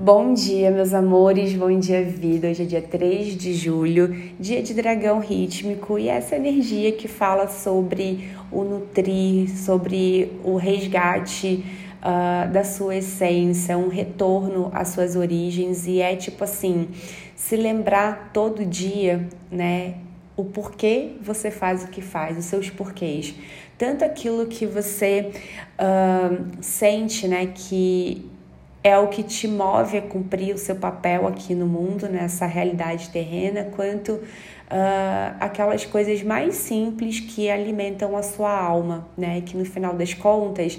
Bom dia, meus amores, bom dia, vida. Hoje é dia 3 de julho, dia de dragão rítmico, e essa energia que fala sobre o nutrir, sobre o resgate uh, da sua essência, um retorno às suas origens, e é tipo assim, se lembrar todo dia, né? O porquê você faz o que faz, os seus porquês. Tanto aquilo que você uh, sente, né, que é o que te move a cumprir o seu papel aqui no mundo, nessa realidade terrena, quanto uh, aquelas coisas mais simples que alimentam a sua alma, né? Que no final das contas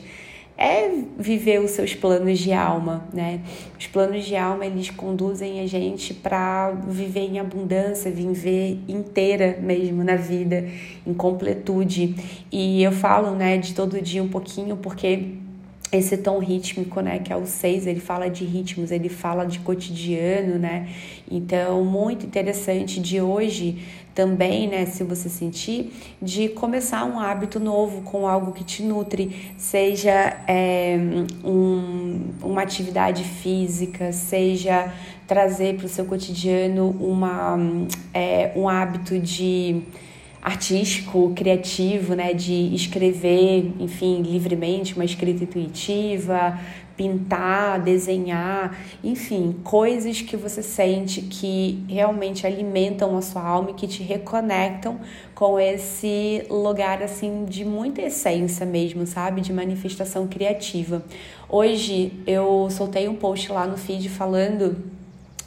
é viver os seus planos de alma, né? Os planos de alma eles conduzem a gente para viver em abundância, viver inteira mesmo na vida, em completude. E eu falo, né, de todo dia um pouquinho porque esse tom rítmico, né, que é o 6, ele fala de ritmos, ele fala de cotidiano, né? Então, muito interessante de hoje também, né, se você sentir, de começar um hábito novo com algo que te nutre, seja é, um, uma atividade física, seja trazer para o seu cotidiano uma, é, um hábito de artístico, criativo, né, de escrever, enfim, livremente, uma escrita intuitiva, pintar, desenhar, enfim, coisas que você sente que realmente alimentam a sua alma e que te reconectam com esse lugar assim de muita essência mesmo, sabe? De manifestação criativa. Hoje eu soltei um post lá no feed falando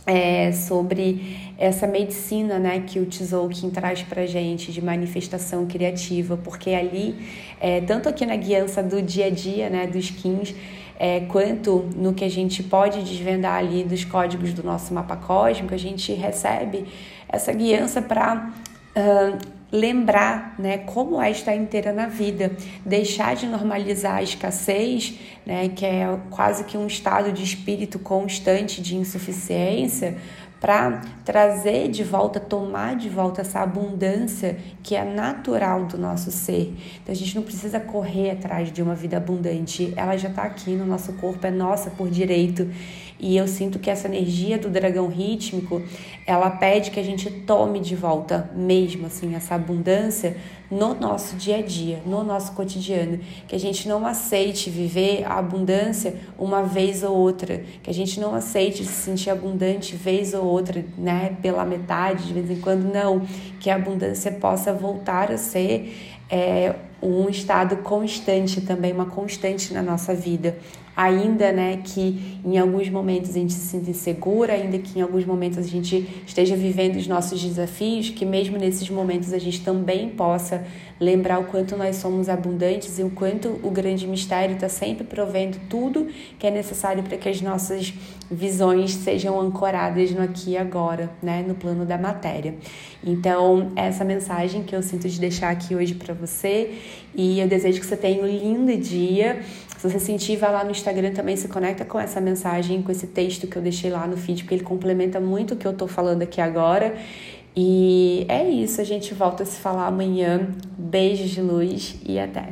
é, sobre essa medicina né, que o Tzolk'in traz para gente de manifestação criativa, porque ali, é, tanto aqui na guiança do dia a dia, né, dos skins, é, quanto no que a gente pode desvendar ali dos códigos do nosso mapa cósmico, a gente recebe essa guiança para lembrar né, como é estar inteira na vida, deixar de normalizar a escassez, né, que é quase que um estado de espírito constante de insuficiência, para trazer de volta, tomar de volta essa abundância que é natural do nosso ser. Então a gente não precisa correr atrás de uma vida abundante, ela já está aqui no nosso corpo, é nossa por direito. E eu sinto que essa energia do dragão rítmico, ela pede que a gente tome de volta mesmo assim essa abundância no nosso dia a dia, no nosso cotidiano, que a gente não aceite viver a abundância uma vez ou outra, que a gente não aceite se sentir abundante vez ou outra, né, pela metade, de vez em quando não, que a abundância possa voltar a ser é, um estado constante também, uma constante na nossa vida ainda né, que em alguns momentos a gente se sinta insegura, ainda que em alguns momentos a gente esteja vivendo os nossos desafios, que mesmo nesses momentos a gente também possa lembrar o quanto nós somos abundantes e o quanto o grande mistério está sempre provendo tudo que é necessário para que as nossas visões sejam ancoradas no aqui e agora, né, no plano da matéria. Então, essa mensagem que eu sinto de deixar aqui hoje para você e eu desejo que você tenha um lindo dia. Se você sentir, vai lá no Instagram também, se conecta com essa mensagem, com esse texto que eu deixei lá no feed, porque ele complementa muito o que eu tô falando aqui agora. E é isso, a gente volta a se falar amanhã. Beijos de luz e até!